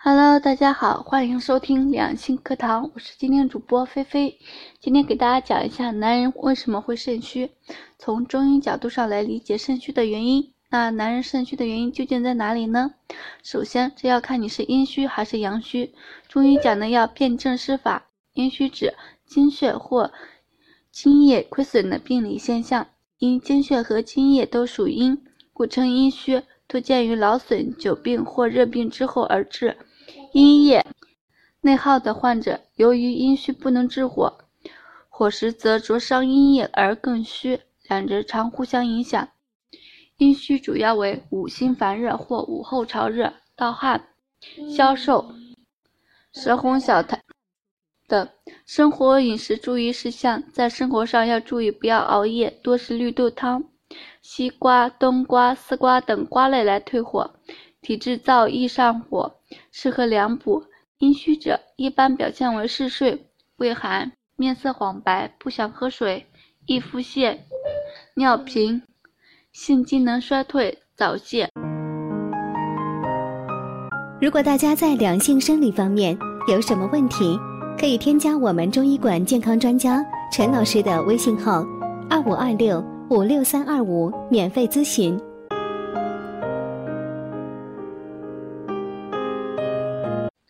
Hello，大家好，欢迎收听两性课堂，我是今天主播菲菲。今天给大家讲一下男人为什么会肾虚，从中医角度上来理解肾虚的原因。那男人肾虚的原因究竟在哪里呢？首先，这要看你是阴虚还是阳虚。中医讲的要辨证施法，阴虚指精血或津液亏损的病理现象，因精血和津液都属阴，故称阴虚，多见于劳损、久病或热病之后而至。阴液内耗的患者，由于阴虚不能制火，火时则灼伤阴液而更虚，两者常互相影响。阴虚主要为五心烦热或午后潮热、盗汗、消瘦、舌红小苔等。生活饮食注意事项，在生活上要注意不要熬夜，多食绿豆汤、西瓜、冬瓜、丝瓜等瓜类来退火。体质燥易上火，适合凉补。阴虚者一般表现为嗜睡、畏寒、面色黄白、不想喝水、易腹泻、尿频、性机能衰退、早泄。如果大家在两性生理方面有什么问题，可以添加我们中医馆健康专家陈老师的微信号：二五二六五六三二五，免费咨询。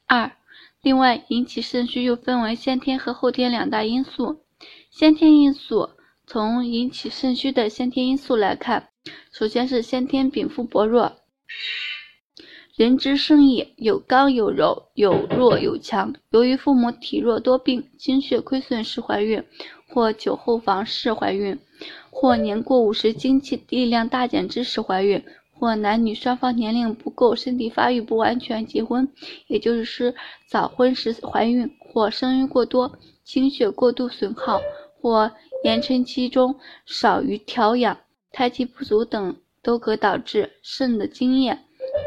二，另外引起肾虚又分为先天和后天两大因素。先天因素，从引起肾虚的先天因素来看，首先是先天禀赋薄弱。人之生也，有刚有柔，有弱有强。由于父母体弱多病，精血亏损时怀孕，或酒后房事怀孕，或年过五十精气力量大减之时怀孕。或男女双方年龄不够，身体发育不完全，结婚，也就是说早婚时怀孕，或生育过多，精血过度损耗，或延春期中少于调养，胎气不足等，都可导致肾的精液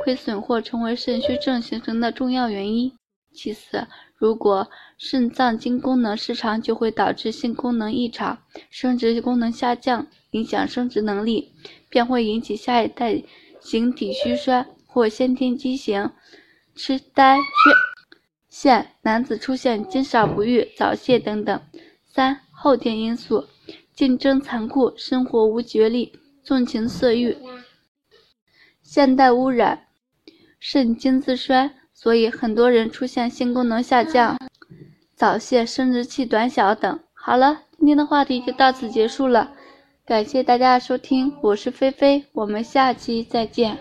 亏损或成为肾虚症形成的重要原因。其次，如果肾脏经功能失常，就会导致性功能异常，生殖功能下降，影响生殖能力，便会引起下一代。形体虚衰或先天畸形、痴呆、缺陷，男子出现精少不育、早泄等等。三、后天因素：竞争残酷，生活无决力，纵情色欲，现代污染，肾精自衰，所以很多人出现性功能下降、早泄、生殖器短小等。好了，今天的话题就到此结束了。感谢大家的收听，我是菲菲，我们下期再见。